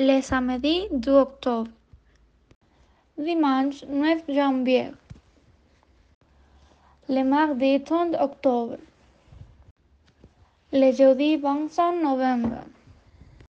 Le samedi d'octobre. Dimanche 9 janvier. Le mardi 30 octobre. Le jeudi 25 novembre.